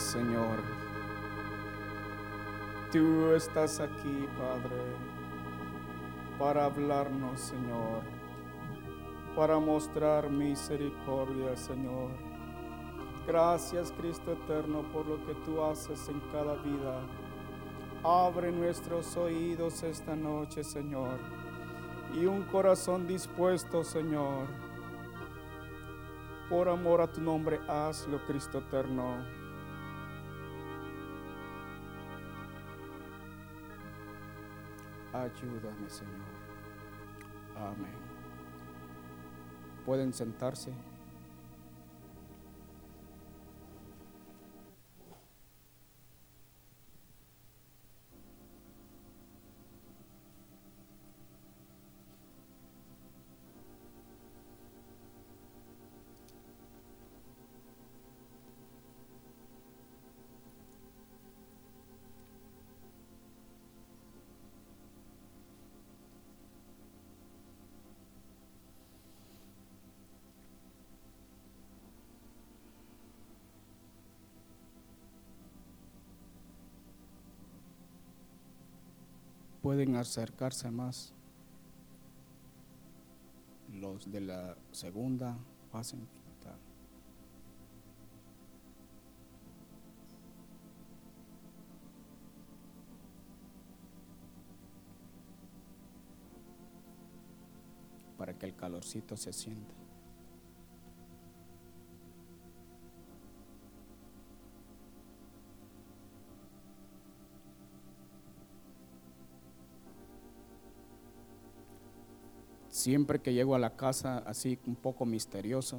Señor. Tú estás aquí, Padre, para hablarnos, Señor, para mostrar misericordia, Señor. Gracias, Cristo eterno, por lo que tú haces en cada vida. Abre nuestros oídos esta noche, Señor, y un corazón dispuesto, Señor. Por amor a tu nombre, hazlo, Cristo eterno. Ayúdame, Señor. Amén. Pueden sentarse. Pueden acercarse más. Los de la segunda pasen. Para que el calorcito se sienta. Siempre que llego a la casa así un poco misterioso,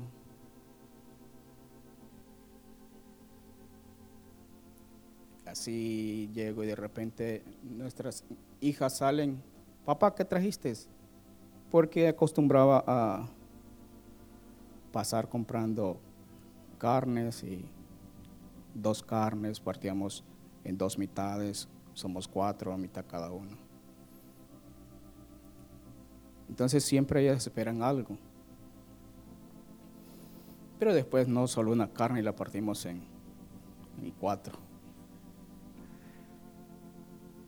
así llego y de repente nuestras hijas salen, papá, ¿qué trajiste? Porque acostumbraba a pasar comprando carnes y dos carnes, partíamos en dos mitades, somos cuatro, a mitad cada uno. Entonces siempre ellas esperan algo. Pero después no solo una carne y la partimos en, cuatro.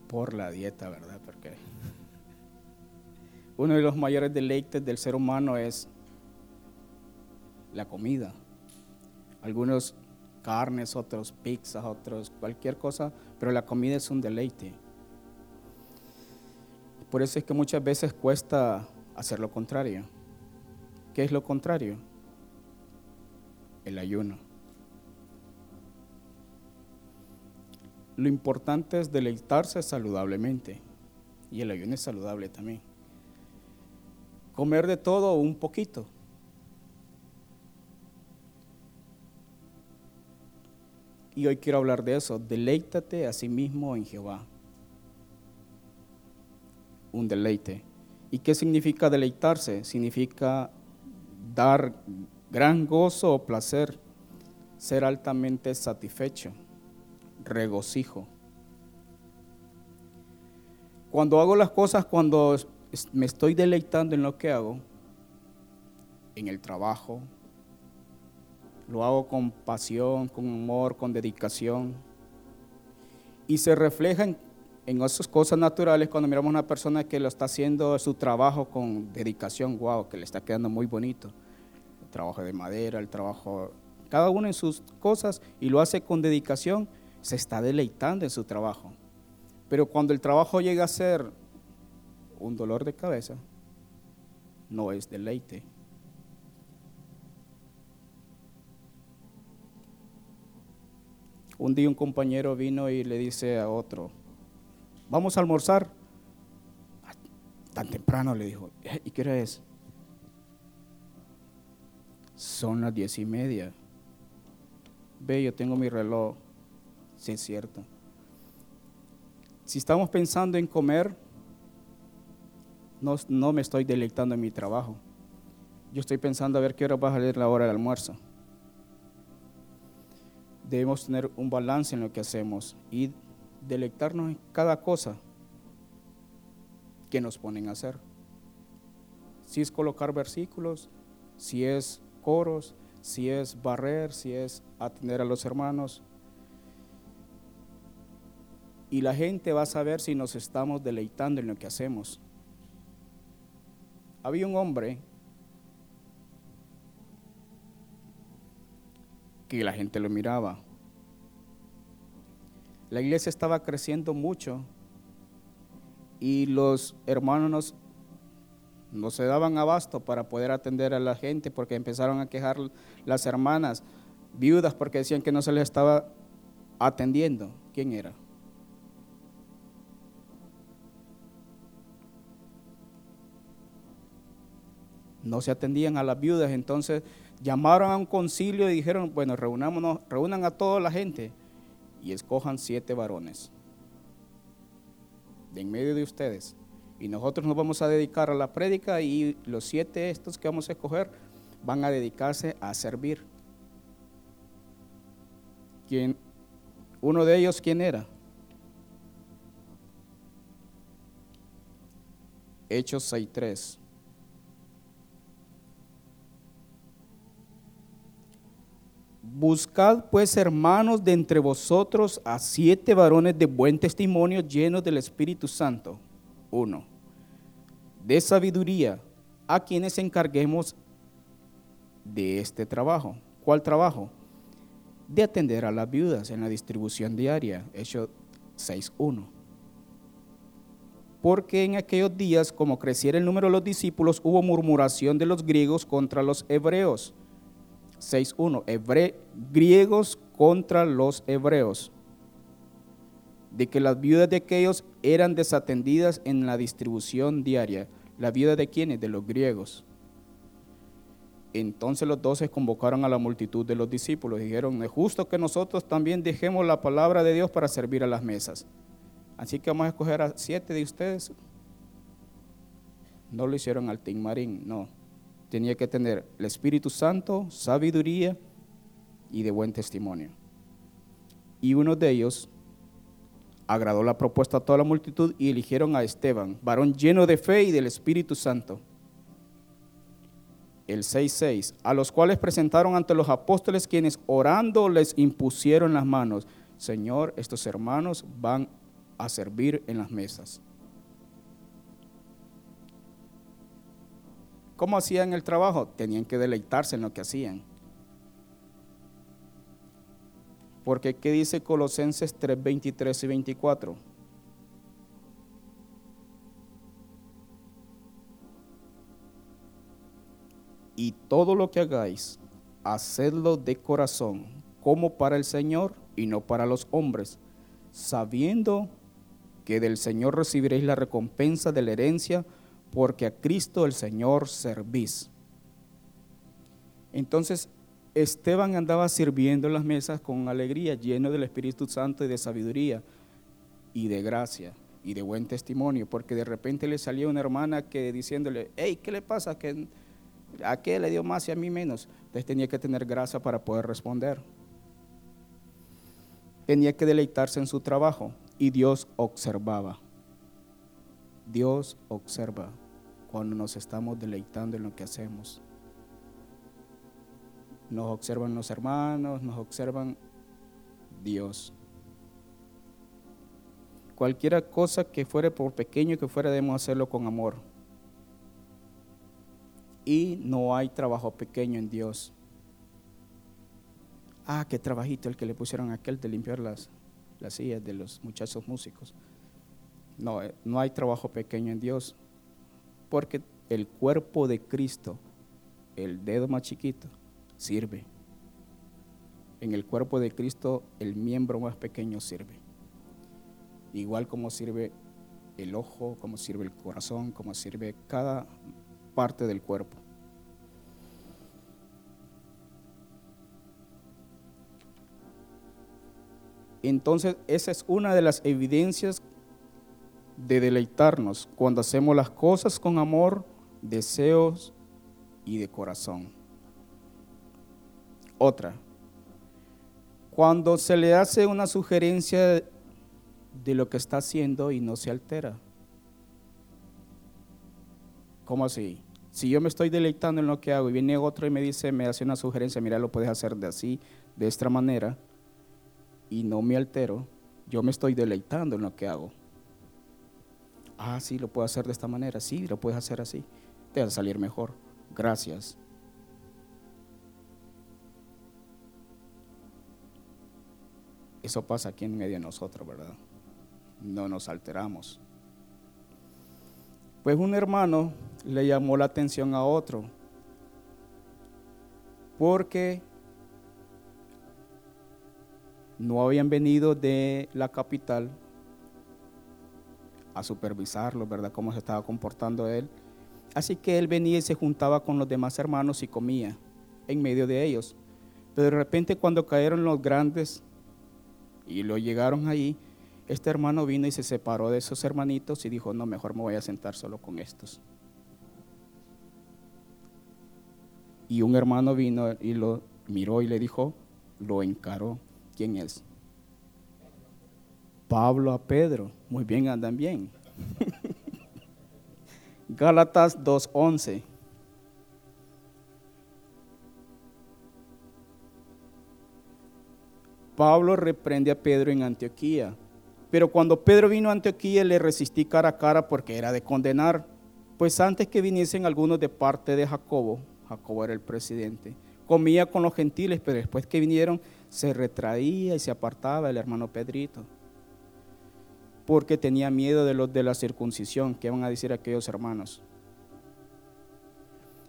Por la dieta, ¿verdad? Porque uno de los mayores deleites del ser humano es la comida. Algunos carnes, otros pizzas, otros cualquier cosa, pero la comida es un deleite. Por eso es que muchas veces cuesta hacer lo contrario. ¿Qué es lo contrario? El ayuno. Lo importante es deleitarse saludablemente y el ayuno es saludable también. Comer de todo un poquito. Y hoy quiero hablar de eso. Deleítate a sí mismo en Jehová. Un deleite. ¿Y qué significa deleitarse? Significa dar gran gozo o placer, ser altamente satisfecho, regocijo. Cuando hago las cosas, cuando me estoy deleitando en lo que hago, en el trabajo, lo hago con pasión, con amor, con dedicación, y se refleja en en esas cosas naturales, cuando miramos a una persona que lo está haciendo su trabajo con dedicación, wow, que le está quedando muy bonito. El trabajo de madera, el trabajo, cada uno en sus cosas y lo hace con dedicación, se está deleitando en su trabajo. Pero cuando el trabajo llega a ser un dolor de cabeza, no es deleite. Un día un compañero vino y le dice a otro, vamos a almorzar. Tan temprano le dijo, eh, ¿y qué hora es? Son las diez y media. Ve, yo tengo mi reloj. Sí, es cierto. Si estamos pensando en comer, no, no me estoy deleitando en mi trabajo. Yo estoy pensando a ver qué hora va a salir la hora del almuerzo. Debemos tener un balance en lo que hacemos y delectarnos en cada cosa que nos ponen a hacer. Si es colocar versículos, si es coros, si es barrer, si es atender a los hermanos. Y la gente va a saber si nos estamos deleitando en lo que hacemos. Había un hombre que la gente lo miraba. La iglesia estaba creciendo mucho y los hermanos no se daban abasto para poder atender a la gente porque empezaron a quejar las hermanas viudas porque decían que no se les estaba atendiendo. ¿Quién era? No se atendían a las viudas, entonces llamaron a un concilio y dijeron, bueno, reunámonos, reúnan a toda la gente y escojan siete varones de en medio de ustedes. Y nosotros nos vamos a dedicar a la prédica y los siete estos que vamos a escoger van a dedicarse a servir. ¿Quién, uno de ellos, ¿quién era? Hechos 6.3. Buscad pues, hermanos, de entre vosotros a siete varones de buen testimonio llenos del Espíritu Santo. Uno. De sabiduría, a quienes encarguemos de este trabajo. ¿Cuál trabajo? De atender a las viudas en la distribución diaria. Hecho 6.1. Porque en aquellos días, como creciera el número de los discípulos, hubo murmuración de los griegos contra los hebreos 6.1, griegos contra los hebreos, de que las viudas de aquellos eran desatendidas en la distribución diaria. ¿La viuda de quiénes? De los griegos. Entonces los doce convocaron a la multitud de los discípulos y dijeron, es justo que nosotros también dejemos la palabra de Dios para servir a las mesas. Así que vamos a escoger a siete de ustedes. No lo hicieron al Marín, no tenía que tener el Espíritu Santo, sabiduría y de buen testimonio. Y uno de ellos agradó la propuesta a toda la multitud y eligieron a Esteban, varón lleno de fe y del Espíritu Santo. El 6.6, a los cuales presentaron ante los apóstoles quienes orando les impusieron las manos. Señor, estos hermanos van a servir en las mesas. ¿Cómo hacían el trabajo? Tenían que deleitarse en lo que hacían. Porque ¿qué dice Colosenses 3, 23 y 24? Y todo lo que hagáis, hacedlo de corazón, como para el Señor y no para los hombres, sabiendo que del Señor recibiréis la recompensa de la herencia porque a Cristo el Señor servís. Entonces Esteban andaba sirviendo en las mesas con alegría, lleno del Espíritu Santo y de sabiduría y de gracia y de buen testimonio, porque de repente le salía una hermana que diciéndole, hey, ¿qué le pasa? ¿Que ¿A qué le dio más y a mí menos? Entonces tenía que tener gracia para poder responder. Tenía que deleitarse en su trabajo y Dios observaba. Dios observa cuando nos estamos deleitando en lo que hacemos. Nos observan los hermanos, nos observan Dios. Cualquier cosa que fuere por pequeño que fuera, debemos hacerlo con amor. Y no hay trabajo pequeño en Dios. Ah, qué trabajito el que le pusieron a aquel de limpiar las, las sillas de los muchachos músicos. No, eh, no hay trabajo pequeño en Dios. Porque el cuerpo de Cristo, el dedo más chiquito, sirve. En el cuerpo de Cristo, el miembro más pequeño sirve. Igual como sirve el ojo, como sirve el corazón, como sirve cada parte del cuerpo. Entonces, esa es una de las evidencias de deleitarnos cuando hacemos las cosas con amor, deseos y de corazón. Otra, cuando se le hace una sugerencia de lo que está haciendo y no se altera. ¿Cómo así? Si yo me estoy deleitando en lo que hago y viene otro y me dice, me hace una sugerencia, mira, lo puedes hacer de así, de esta manera, y no me altero, yo me estoy deleitando en lo que hago. Ah, sí, lo puedo hacer de esta manera, sí, lo puedes hacer así, te va a salir mejor. Gracias. Eso pasa aquí en medio de nosotros, ¿verdad? No nos alteramos. Pues un hermano le llamó la atención a otro, porque no habían venido de la capital a supervisarlo, ¿verdad? Cómo se estaba comportando él. Así que él venía y se juntaba con los demás hermanos y comía en medio de ellos. Pero de repente cuando cayeron los grandes y lo llegaron ahí, este hermano vino y se separó de esos hermanitos y dijo, no, mejor me voy a sentar solo con estos. Y un hermano vino y lo miró y le dijo, lo encaró. ¿Quién es? Pablo a Pedro. Muy bien, andan bien. Gálatas 2.11. Pablo reprende a Pedro en Antioquía. Pero cuando Pedro vino a Antioquía le resistí cara a cara porque era de condenar. Pues antes que viniesen algunos de parte de Jacobo, Jacobo era el presidente, comía con los gentiles, pero después que vinieron se retraía y se apartaba el hermano Pedrito. Porque tenía miedo de los de la circuncisión, que van a decir aquellos hermanos.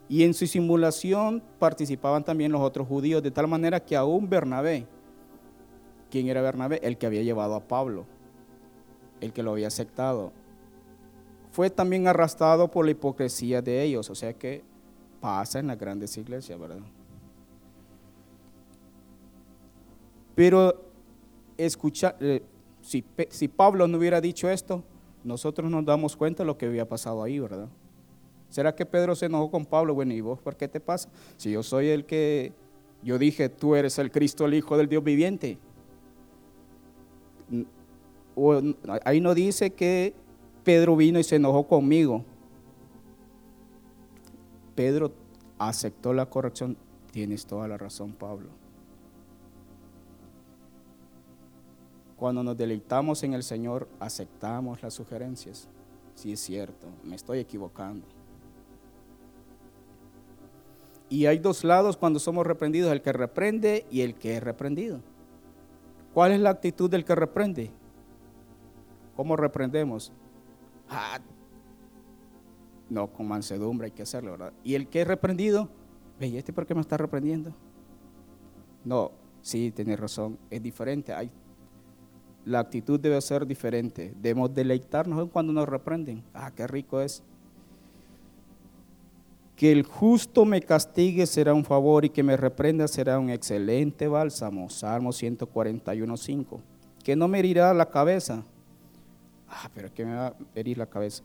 Y en su simulación participaban también los otros judíos, de tal manera que aún Bernabé, ¿Quién era Bernabé? El que había llevado a Pablo, el que lo había aceptado. Fue también arrastrado por la hipocresía de ellos, o sea que pasa en las grandes iglesias, ¿verdad? Pero escucha, eh, si, si Pablo no hubiera dicho esto, nosotros nos damos cuenta de lo que había pasado ahí, ¿verdad? ¿Será que Pedro se enojó con Pablo? Bueno, ¿y vos por qué te pasa? Si yo soy el que, yo dije, tú eres el Cristo, el Hijo del Dios viviente ahí no dice que Pedro vino y se enojó conmigo. Pedro aceptó la corrección. Tienes toda la razón, Pablo. Cuando nos deleitamos en el Señor, aceptamos las sugerencias. Sí es cierto, me estoy equivocando. Y hay dos lados cuando somos reprendidos, el que reprende y el que es reprendido. ¿Cuál es la actitud del que reprende? ¿Cómo reprendemos? Ah, no, con mansedumbre hay que hacerlo, ¿verdad? Y el que es reprendido, ve, ¿y este por qué me está reprendiendo? No, sí, tiene razón, es diferente. Hay, la actitud debe ser diferente. Debemos deleitarnos cuando nos reprenden. Ah, qué rico es que el justo me castigue será un favor y que me reprenda será un excelente bálsamo. Salmo 141, 5. Que no me herirá la cabeza. Ah, pero que me va a herir la cabeza.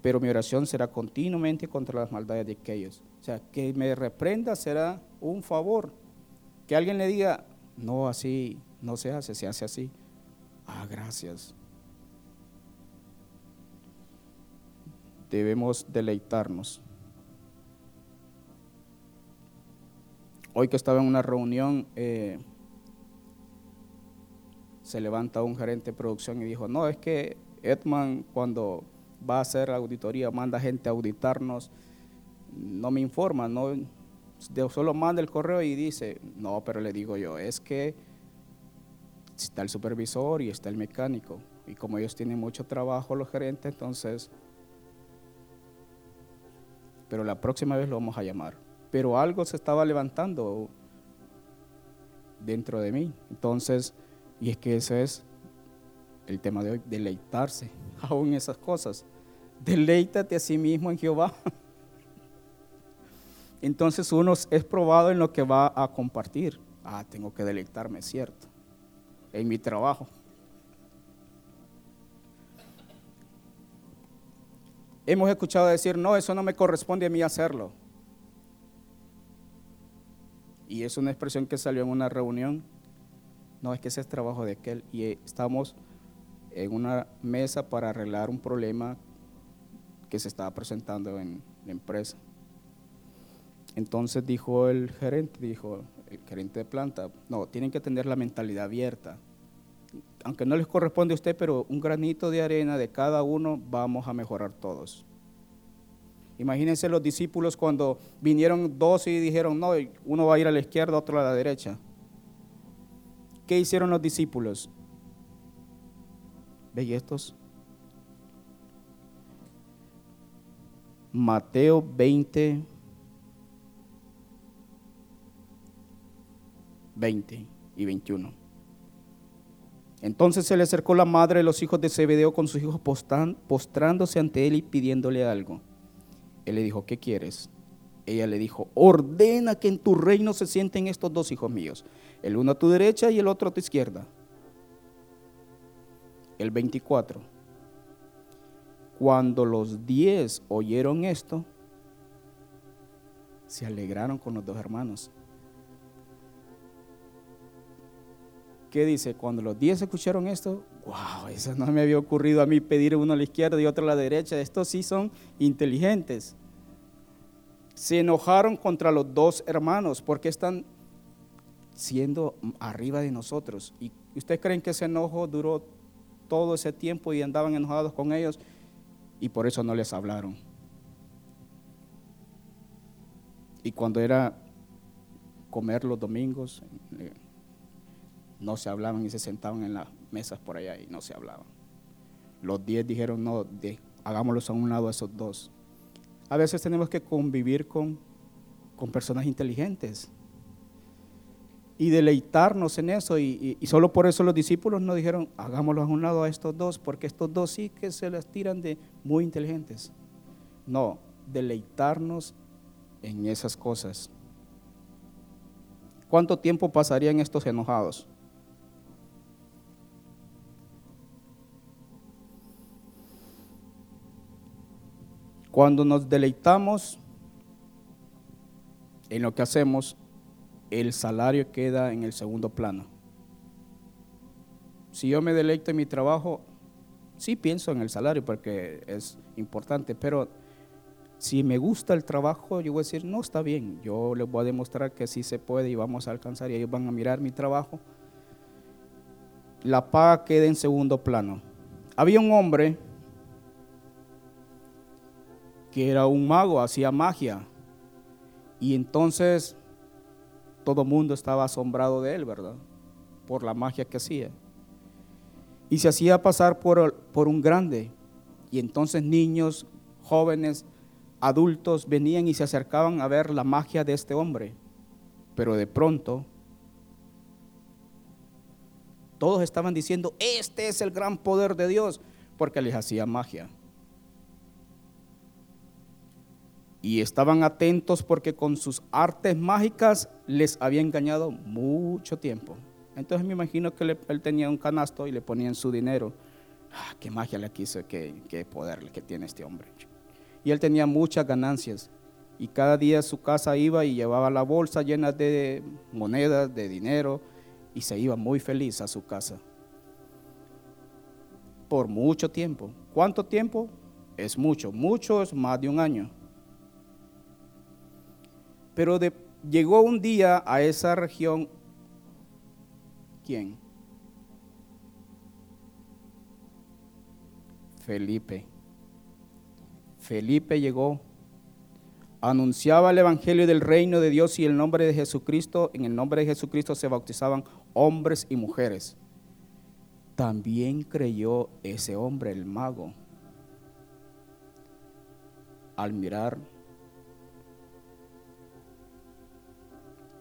Pero mi oración será continuamente contra las maldades de aquellos. O sea, que me reprenda será un favor. Que alguien le diga, no, así no se hace, se hace así. Ah, gracias. Debemos deleitarnos. Hoy que estaba en una reunión, eh, se levanta un gerente de producción y dijo, no, es que Edman cuando va a hacer auditoría, manda gente a auditarnos, no me informa, no, solo manda el correo y dice, no, pero le digo yo, es que está el supervisor y está el mecánico, y como ellos tienen mucho trabajo los gerentes, entonces, pero la próxima vez lo vamos a llamar pero algo se estaba levantando dentro de mí. Entonces, y es que ese es el tema de hoy, deleitarse aún esas cosas. Deleítate a sí mismo en Jehová. Entonces uno es probado en lo que va a compartir. Ah, tengo que deleitarme, cierto, en mi trabajo. Hemos escuchado decir, no, eso no me corresponde a mí hacerlo. Y es una expresión que salió en una reunión. No, es que ese es trabajo de aquel. Y estamos en una mesa para arreglar un problema que se estaba presentando en la empresa. Entonces dijo el gerente, dijo gerente de planta, no, tienen que tener la mentalidad abierta. Aunque no les corresponde a usted, pero un granito de arena de cada uno vamos a mejorar todos. Imagínense los discípulos cuando vinieron dos y dijeron, no, uno va a ir a la izquierda, otro a la derecha. ¿Qué hicieron los discípulos? ¿Veis estos? Mateo 20, 20 y 21. Entonces se le acercó la madre de los hijos de Zebedeo con sus hijos postrándose ante él y pidiéndole algo. Él le dijo, ¿qué quieres? Ella le dijo, ordena que en tu reino se sienten estos dos hijos míos, el uno a tu derecha y el otro a tu izquierda. El 24. Cuando los diez oyeron esto, se alegraron con los dos hermanos. ¿Qué dice? Cuando los diez escucharon esto, wow, eso no me había ocurrido a mí pedir uno a la izquierda y otro a la derecha. Estos sí son inteligentes. Se enojaron contra los dos hermanos porque están siendo arriba de nosotros. ¿Y ustedes creen que ese enojo duró todo ese tiempo y andaban enojados con ellos y por eso no les hablaron? Y cuando era comer los domingos, eh, no se hablaban y se sentaban en las mesas por allá y no se hablaban. Los diez dijeron, no, de, hagámoslos a un lado a esos dos. A veces tenemos que convivir con, con personas inteligentes y deleitarnos en eso. Y, solo por eso los discípulos no dijeron, hagámoslos a un lado a estos dos, porque estos dos sí que se las tiran de muy inteligentes. No, deleitarnos en esas cosas. ¿Cuánto tiempo pasarían estos enojados? Cuando nos deleitamos en lo que hacemos, el salario queda en el segundo plano. Si yo me deleito en mi trabajo, sí pienso en el salario porque es importante, pero si me gusta el trabajo, yo voy a decir, no, está bien, yo les voy a demostrar que sí se puede y vamos a alcanzar y ellos van a mirar mi trabajo. La paga queda en segundo plano. Había un hombre que era un mago, hacía magia. Y entonces todo el mundo estaba asombrado de él, ¿verdad? Por la magia que hacía. Y se hacía pasar por, por un grande. Y entonces niños, jóvenes, adultos venían y se acercaban a ver la magia de este hombre. Pero de pronto, todos estaban diciendo, este es el gran poder de Dios, porque les hacía magia. Y estaban atentos porque con sus artes mágicas les había engañado mucho tiempo. Entonces me imagino que él tenía un canasto y le ponían su dinero. Ah, qué magia le quiso, qué, qué poder que tiene este hombre. Y él tenía muchas ganancias. Y cada día a su casa iba y llevaba la bolsa llena de monedas, de dinero, y se iba muy feliz a su casa. Por mucho tiempo. ¿Cuánto tiempo? Es mucho. Mucho es más de un año. Pero llegó un día a esa región, ¿quién? Felipe. Felipe llegó, anunciaba el Evangelio del reino de Dios y el nombre de Jesucristo, en el nombre de Jesucristo se bautizaban hombres y mujeres. También creyó ese hombre, el mago, al mirar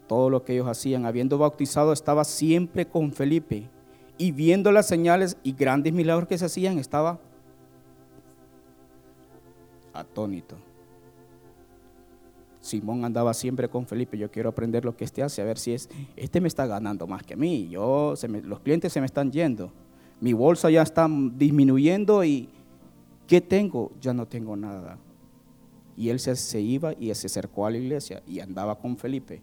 todo lo que ellos hacían. Habiendo bautizado, estaba siempre con Felipe. Y viendo las señales y grandes milagros que se hacían, estaba atónito. Simón andaba siempre con Felipe. Yo quiero aprender lo que este hace, a ver si es. Este me está ganando más que a mí. Yo, los clientes se me están yendo. Mi bolsa ya está disminuyendo y ¿qué tengo? Ya no tengo nada. Y él se, se iba y se acercó a la iglesia y andaba con Felipe.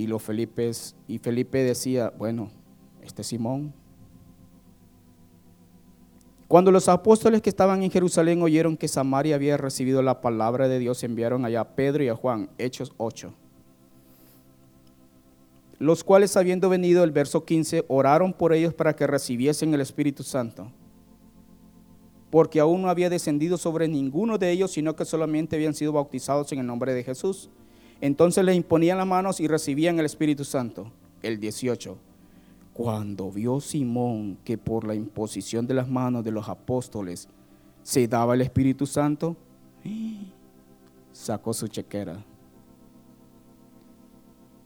Y los Felipes, y Felipe decía, bueno, este Simón, Cuando los apóstoles que estaban en Jerusalén oyeron que Samaria había recibido la palabra de Dios, enviaron allá a Pedro y a Juan, Hechos 8. Los cuales habiendo venido, el verso 15, oraron por ellos para que recibiesen el Espíritu Santo porque aún no había descendido sobre ninguno de ellos, sino que solamente habían sido bautizados en el nombre de Jesús. Entonces les imponían las manos y recibían el Espíritu Santo. El 18. Cuando vio Simón que por la imposición de las manos de los apóstoles se daba el Espíritu Santo, sacó su chequera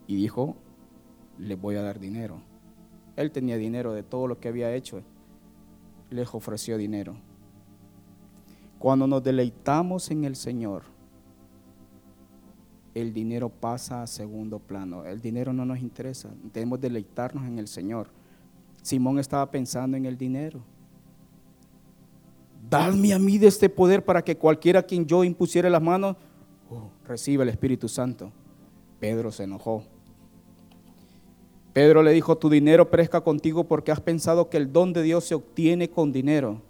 y dijo, le voy a dar dinero. Él tenía dinero de todo lo que había hecho. Les ofreció dinero. Cuando nos deleitamos en el Señor, el dinero pasa a segundo plano. El dinero no nos interesa. Debemos deleitarnos en el Señor. Simón estaba pensando en el dinero. Dadme a mí de este poder para que cualquiera a quien yo impusiera las manos oh, reciba el Espíritu Santo. Pedro se enojó. Pedro le dijo, tu dinero perezca contigo porque has pensado que el don de Dios se obtiene con dinero.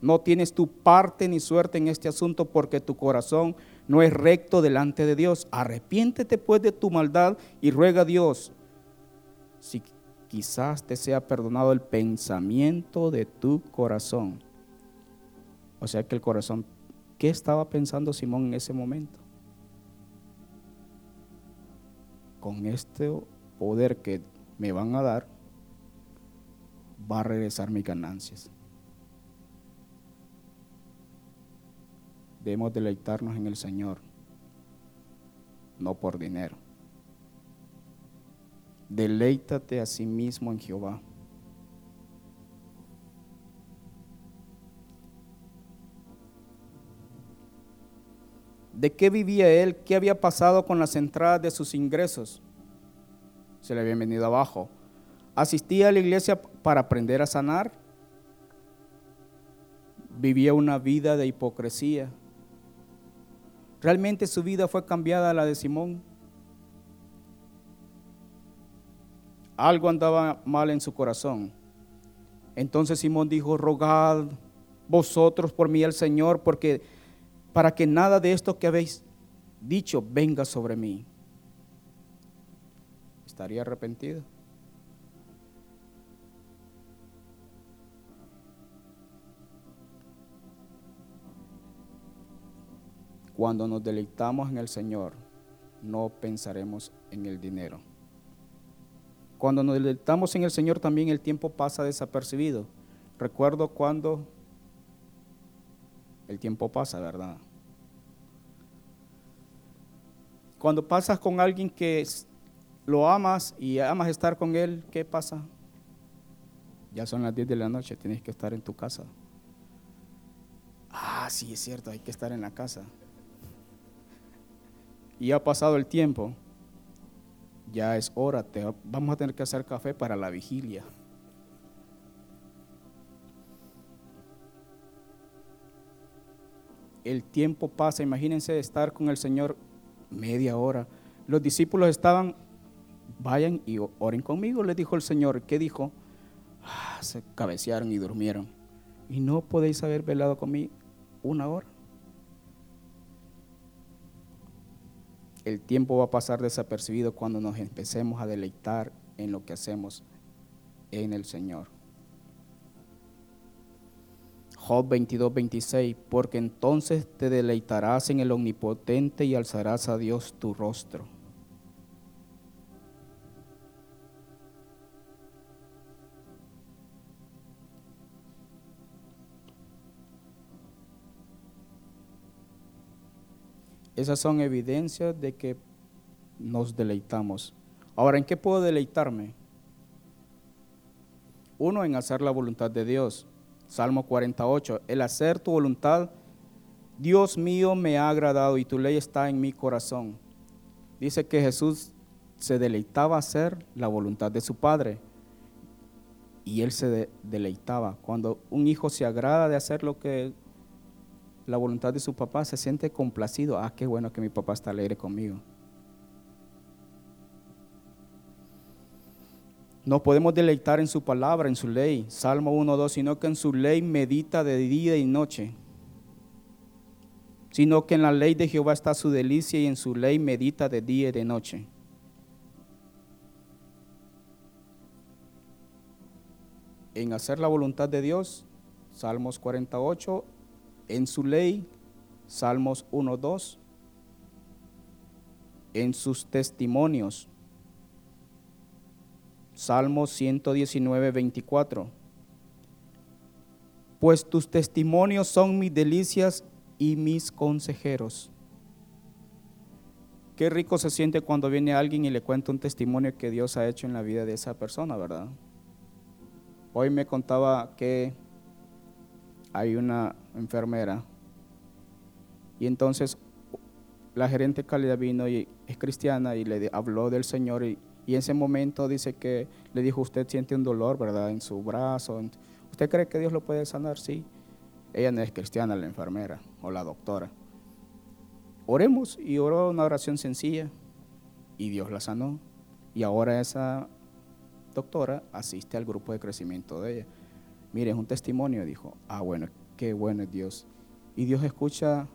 No tienes tu parte ni suerte en este asunto porque tu corazón no es recto delante de Dios. Arrepiéntete pues de tu maldad y ruega a Dios si quizás te sea perdonado el pensamiento de tu corazón. O sea que el corazón, ¿qué estaba pensando Simón en ese momento? Con este poder que me van a dar, va a regresar mis ganancias. Debemos deleitarnos en el Señor, no por dinero. Deleítate a sí mismo en Jehová. ¿De qué vivía él? ¿Qué había pasado con las entradas de sus ingresos? Se le había venido abajo. ¿Asistía a la iglesia para aprender a sanar? Vivía una vida de hipocresía. ¿Realmente su vida fue cambiada a la de Simón? Algo andaba mal en su corazón. Entonces Simón dijo, rogad vosotros por mí al Señor, porque para que nada de esto que habéis dicho venga sobre mí. ¿Estaría arrepentido? Cuando nos deleitamos en el Señor, no pensaremos en el dinero. Cuando nos deleitamos en el Señor, también el tiempo pasa desapercibido. Recuerdo cuando el tiempo pasa, ¿verdad? Cuando pasas con alguien que lo amas y amas estar con él, ¿qué pasa? Ya son las 10 de la noche, tienes que estar en tu casa. Ah, sí, es cierto, hay que estar en la casa y ha pasado el tiempo, ya es hora, vamos a tener que hacer café para la vigilia. El tiempo pasa, imagínense estar con el Señor media hora. Los discípulos estaban, vayan y oren conmigo, les dijo el Señor. ¿Qué dijo? Ah, se cabecearon y durmieron. Y no podéis haber velado conmigo una hora. El tiempo va a pasar desapercibido cuando nos empecemos a deleitar en lo que hacemos en el Señor. Job 22, 26, porque entonces te deleitarás en el omnipotente y alzarás a Dios tu rostro. Esas son evidencias de que nos deleitamos. Ahora, ¿en qué puedo deleitarme? Uno, en hacer la voluntad de Dios. Salmo 48, el hacer tu voluntad, Dios mío me ha agradado y tu ley está en mi corazón. Dice que Jesús se deleitaba hacer la voluntad de su Padre y él se deleitaba. Cuando un hijo se agrada de hacer lo que la voluntad de su papá, se siente complacido. Ah, qué bueno que mi papá está alegre conmigo. No podemos deleitar en su palabra, en su ley, Salmo 1.2, sino que en su ley medita de día y noche. Sino que en la ley de Jehová está su delicia y en su ley medita de día y de noche. En hacer la voluntad de Dios, Salmos 48, en su ley, Salmos 1.2, en sus testimonios, Salmo 119, 24. Pues tus testimonios son mis delicias y mis consejeros. Qué rico se siente cuando viene alguien y le cuenta un testimonio que Dios ha hecho en la vida de esa persona, ¿verdad? Hoy me contaba que hay una enfermera y entonces la gerente calidad vino y es cristiana y le habló del Señor y, y en ese momento dice que le dijo, usted siente un dolor, ¿verdad? En su brazo. ¿Usted cree que Dios lo puede sanar? Sí. Ella no es cristiana, la enfermera o la doctora. Oremos y oró una oración sencilla y Dios la sanó. Y ahora esa doctora asiste al grupo de crecimiento de ella. Mire, es un testimonio, dijo. Ah, bueno, qué bueno es Dios. Y Dios escucha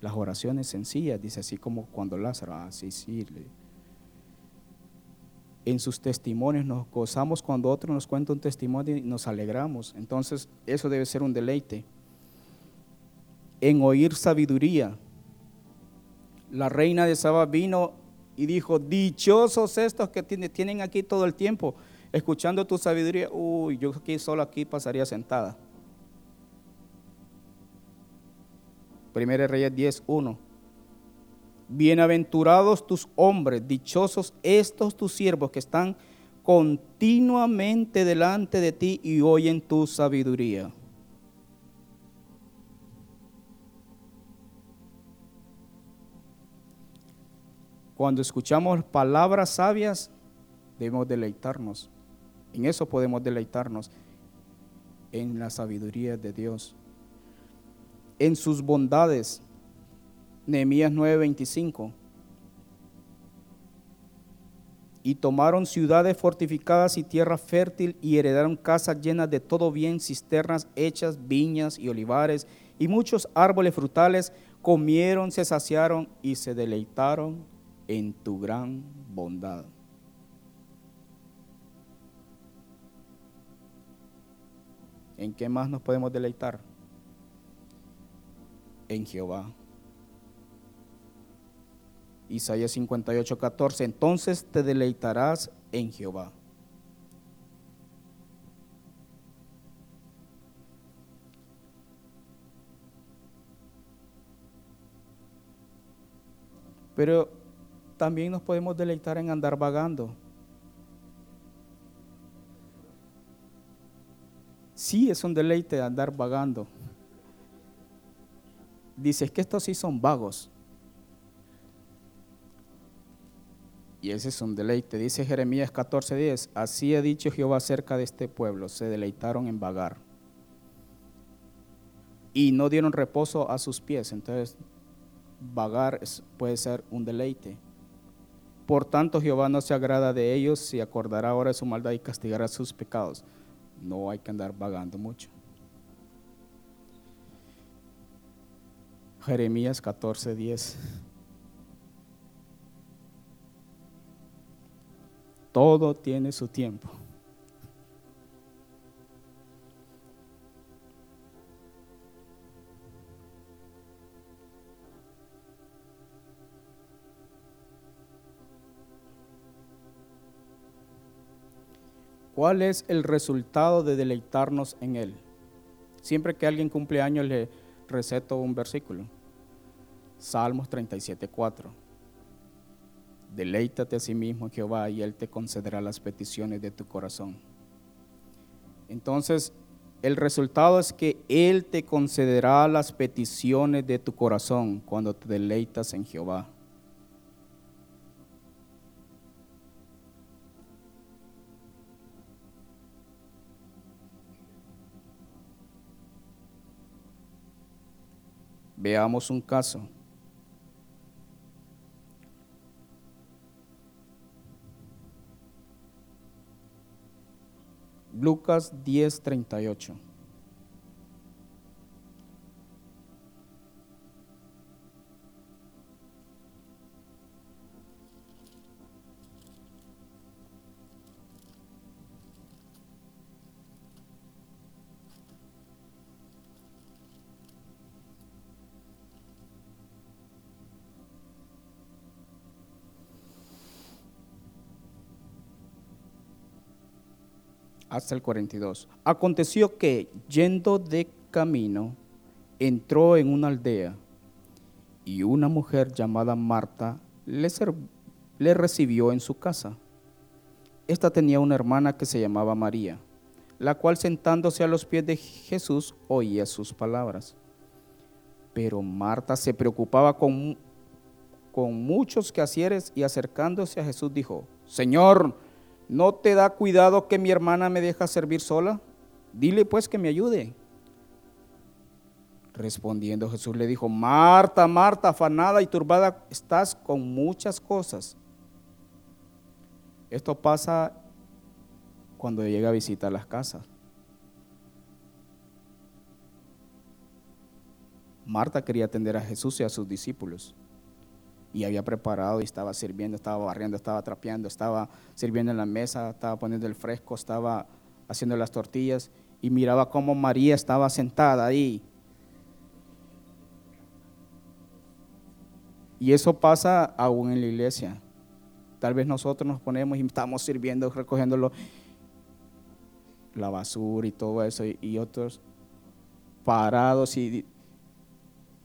las oraciones sencillas, dice así como cuando Lázaro, ah, sí, sí, en sus testimonios, nos gozamos cuando otro nos cuenta un testimonio y nos alegramos. Entonces, eso debe ser un deleite. En oír sabiduría. La reina de Saba vino y dijo, dichosos estos que tienen aquí todo el tiempo, escuchando tu sabiduría. Uy, yo aquí solo aquí pasaría sentada. Primera Reyes 10, 1. Bienaventurados tus hombres, dichosos estos tus siervos que están continuamente delante de ti y oyen tu sabiduría. Cuando escuchamos palabras sabias, debemos deleitarnos. En eso podemos deleitarnos, en la sabiduría de Dios, en sus bondades, Nehemías 9:25. Y tomaron ciudades fortificadas y tierra fértil y heredaron casas llenas de todo bien, cisternas hechas, viñas y olivares y muchos árboles frutales. Comieron, se saciaron y se deleitaron en tu gran bondad. ¿En qué más nos podemos deleitar? En Jehová. Isaías 58, 14. Entonces te deleitarás en Jehová. Pero también nos podemos deleitar en andar vagando. Sí, es un deleite andar vagando. Dices que estos sí son vagos. Y ese es un deleite. Dice Jeremías 14:10, así ha dicho Jehová acerca de este pueblo, se deleitaron en vagar. Y no dieron reposo a sus pies. Entonces, vagar puede ser un deleite. Por tanto, Jehová no se agrada de ellos, si acordará ahora su maldad y castigará sus pecados. No hay que andar vagando mucho. Jeremías 14:10. Todo tiene su tiempo. ¿Cuál es el resultado de deleitarnos en Él? Siempre que alguien cumple años le receto un versículo. Salmos 37, 4. Deleítate a sí mismo, Jehová, y Él te concederá las peticiones de tu corazón. Entonces, el resultado es que Él te concederá las peticiones de tu corazón cuando te deleitas en Jehová. Veamos un caso. Lucas 10:38. Hasta el 42. Aconteció que, yendo de camino, entró en una aldea y una mujer llamada Marta le, recibió en su casa. Esta tenía una hermana que se llamaba María, la cual sentándose a los pies de Jesús oía sus palabras. Pero Marta se preocupaba con, con muchos quehaceres y acercándose a Jesús dijo, Señor, ¿No te da cuidado que mi hermana me deja servir sola? Dile pues que me ayude. Respondiendo Jesús le dijo, Marta, Marta, afanada y turbada estás con muchas cosas. Esto pasa cuando llega a visitar las casas. Marta quería atender a Jesús y a sus discípulos y había preparado y estaba sirviendo, estaba barriendo, estaba trapeando, estaba sirviendo en la mesa, estaba poniendo el fresco, estaba haciendo las tortillas y miraba cómo María estaba sentada ahí. Y eso pasa aún en la iglesia. Tal vez nosotros nos ponemos y estamos sirviendo, recogiendo la basura y todo eso, y otros parados y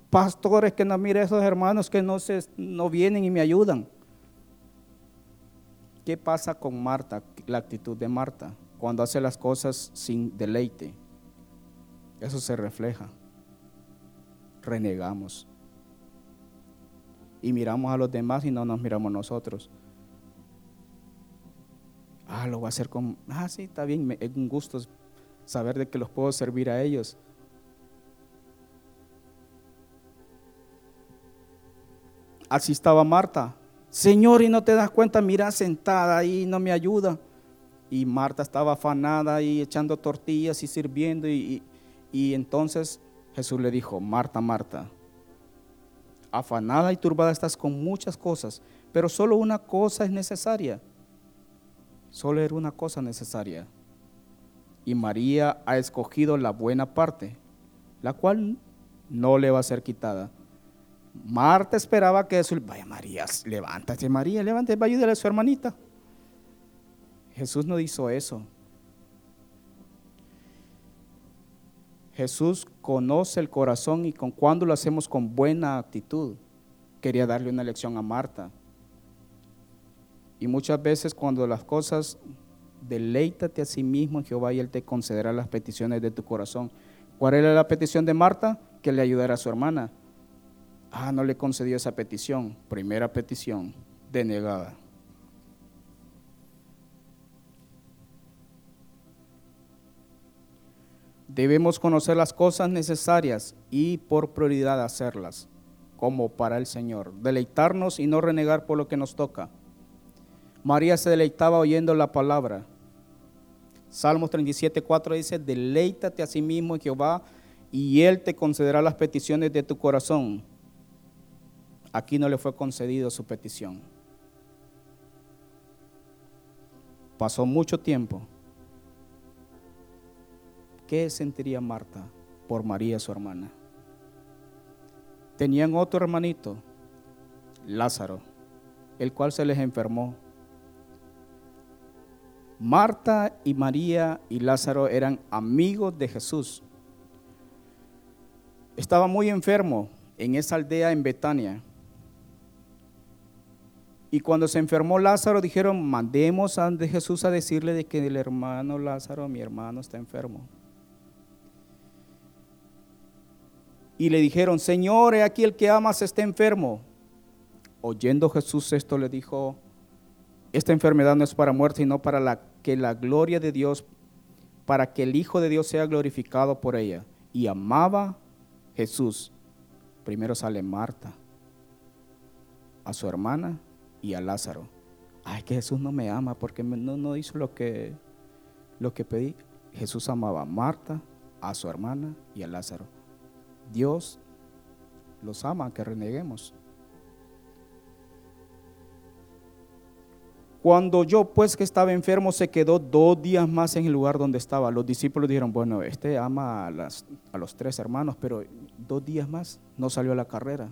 pastores que no miren esos hermanos que no, se, no vienen y me ayudan. ¿Qué pasa con Marta, la actitud de Marta, cuando hace las cosas sin deleite? Eso se refleja. Renegamos. Y miramos a los demás y no nos miramos nosotros. Ah, lo voy a hacer con... Ah, sí, está bien, es un gusto saber de que los puedo servir a ellos. Así estaba Marta. Señor, y no te das cuenta, mira sentada ahí, no me ayuda. Y Marta estaba afanada ahí echando tortillas y sirviendo. Y, y entonces Jesús le dijo, Marta, Marta, afanada y turbada estás con muchas cosas, pero solo una cosa es necesaria. Solo era una cosa necesaria. Y María ha escogido la buena parte, la cual no le va a ser quitada. Marta esperaba que Jesús, vaya María, levántate María, levántate, va a ayudarle a su hermanita. Jesús no hizo eso. Jesús conoce el corazón y con cuando lo hacemos con buena actitud. Quería darle una lección a Marta. Y muchas veces cuando las cosas, deleítate a sí mismo Jehová y Él te concederá las peticiones de tu corazón. ¿Cuál era la petición de Marta? Que le ayudara a su hermana. Ah, no le concedió esa petición. Primera petición, denegada. Debemos conocer las cosas necesarias y por prioridad hacerlas, como para el Señor. Deleitarnos y no renegar por lo que nos toca. María se deleitaba oyendo la palabra. Salmos 37, 4 dice, deleítate a sí mismo en Jehová y Él te concederá las peticiones de tu corazón aquí no le fue concedido su petición. Pasó mucho tiempo. ¿Qué sentiría Marta por María, su hermana? Tenían otro hermanito, Lázaro, el cual se les enfermó. Marta y María y Lázaro eran amigos de Jesús. Estaba muy enfermo en esa aldea en Betania. Y cuando se enfermó Lázaro, dijeron, mandemos a Jesús a decirle de que el hermano Lázaro, mi hermano, está enfermo. Y le dijeron, Señor, he aquí el que amas está enfermo. Oyendo Jesús esto, le dijo, esta enfermedad no es para muerte, sino para la, que la gloria de Dios, para que el Hijo de Dios sea glorificado por ella. Y amaba Jesús. Primero sale Marta, a su hermana, y a Lázaro. Ay, que Jesús no me ama porque no, no hizo lo que, lo que pedí. Jesús amaba a Marta, a su hermana y a Lázaro. Dios los ama, que reneguemos. Cuando yo, pues que estaba enfermo, se quedó dos días más en el lugar donde estaba. Los discípulos dijeron, bueno, este ama a, las, a los tres hermanos, pero dos días más no salió a la carrera.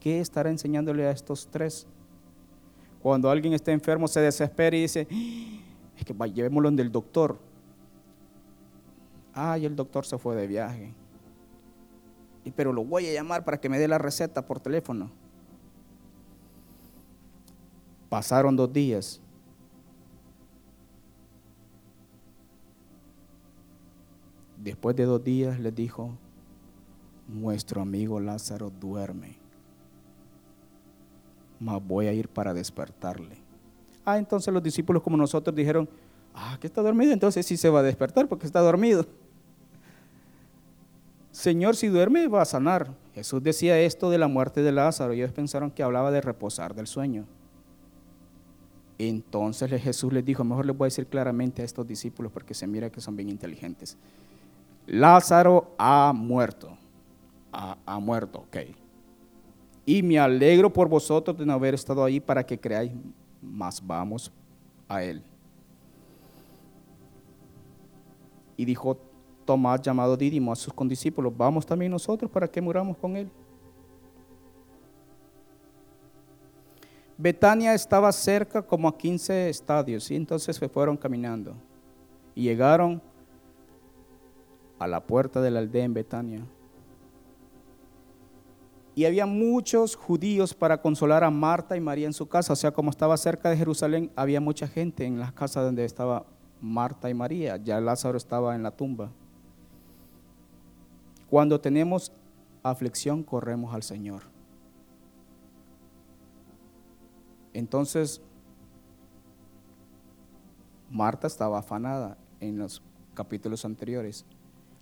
¿Qué estará enseñándole a estos tres? Cuando alguien está enfermo se desespera y dice, es que llevémoslo del doctor. Ay, el doctor se fue de viaje. Pero lo voy a llamar para que me dé la receta por teléfono. Pasaron dos días. Después de dos días les dijo, nuestro amigo Lázaro duerme, voy a ir para despertarle. Ah, entonces los discípulos como nosotros dijeron, ah, que está dormido, entonces sí se va a despertar porque está dormido. Señor, si duerme va a sanar. Jesús decía esto de la muerte de Lázaro ellos pensaron que hablaba de reposar del sueño. Entonces Jesús les dijo, mejor les voy a decir claramente a estos discípulos porque se mira que son bien inteligentes. Lázaro ha muerto. Ha, ha muerto, ok. Y me alegro por vosotros de no haber estado ahí para que creáis, más vamos a él. Y dijo Tomás, llamado Dídimo, a sus condiscípulos, vamos también nosotros para que muramos con él. Betania estaba cerca como a 15 estadios y entonces se fueron caminando y llegaron a la puerta de la aldea en Betania. Y había muchos judíos para consolar a Marta y María en su casa. O sea, como estaba cerca de Jerusalén, había mucha gente en la casa donde estaba Marta y María. Ya Lázaro estaba en la tumba. Cuando tenemos aflicción, corremos al Señor. Entonces, Marta estaba afanada en los capítulos anteriores.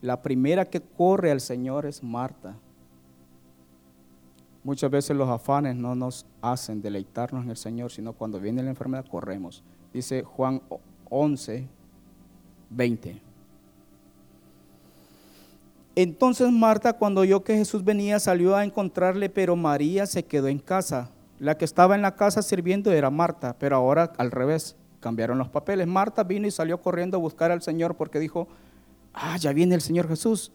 La primera que corre al Señor es Marta. Muchas veces los afanes no nos hacen deleitarnos en el Señor, sino cuando viene la enfermedad corremos. Dice Juan 11, 20. Entonces Marta, cuando oyó que Jesús venía, salió a encontrarle, pero María se quedó en casa. La que estaba en la casa sirviendo era Marta, pero ahora al revés, cambiaron los papeles. Marta vino y salió corriendo a buscar al Señor porque dijo, ah, ya viene el Señor Jesús.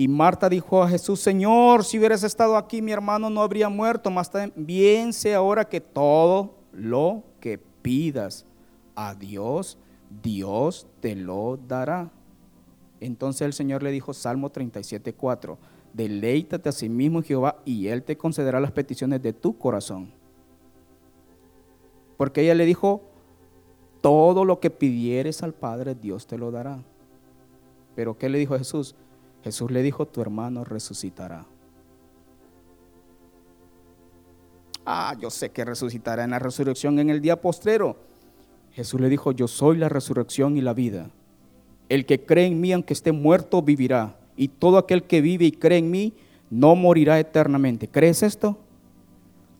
Y Marta dijo a Jesús, Señor, si hubieras estado aquí, mi hermano no habría muerto, más bien sé ahora que todo lo que pidas a Dios, Dios te lo dará. Entonces el Señor le dijo, Salmo 37, 4, deleítate a sí mismo Jehová y Él te concederá las peticiones de tu corazón. Porque ella le dijo, todo lo que pidieres al Padre, Dios te lo dará. Pero ¿qué le dijo Jesús? Jesús le dijo, tu hermano resucitará. Ah, yo sé que resucitará en la resurrección en el día postrero. Jesús le dijo, yo soy la resurrección y la vida. El que cree en mí, aunque esté muerto, vivirá. Y todo aquel que vive y cree en mí, no morirá eternamente. ¿Crees esto?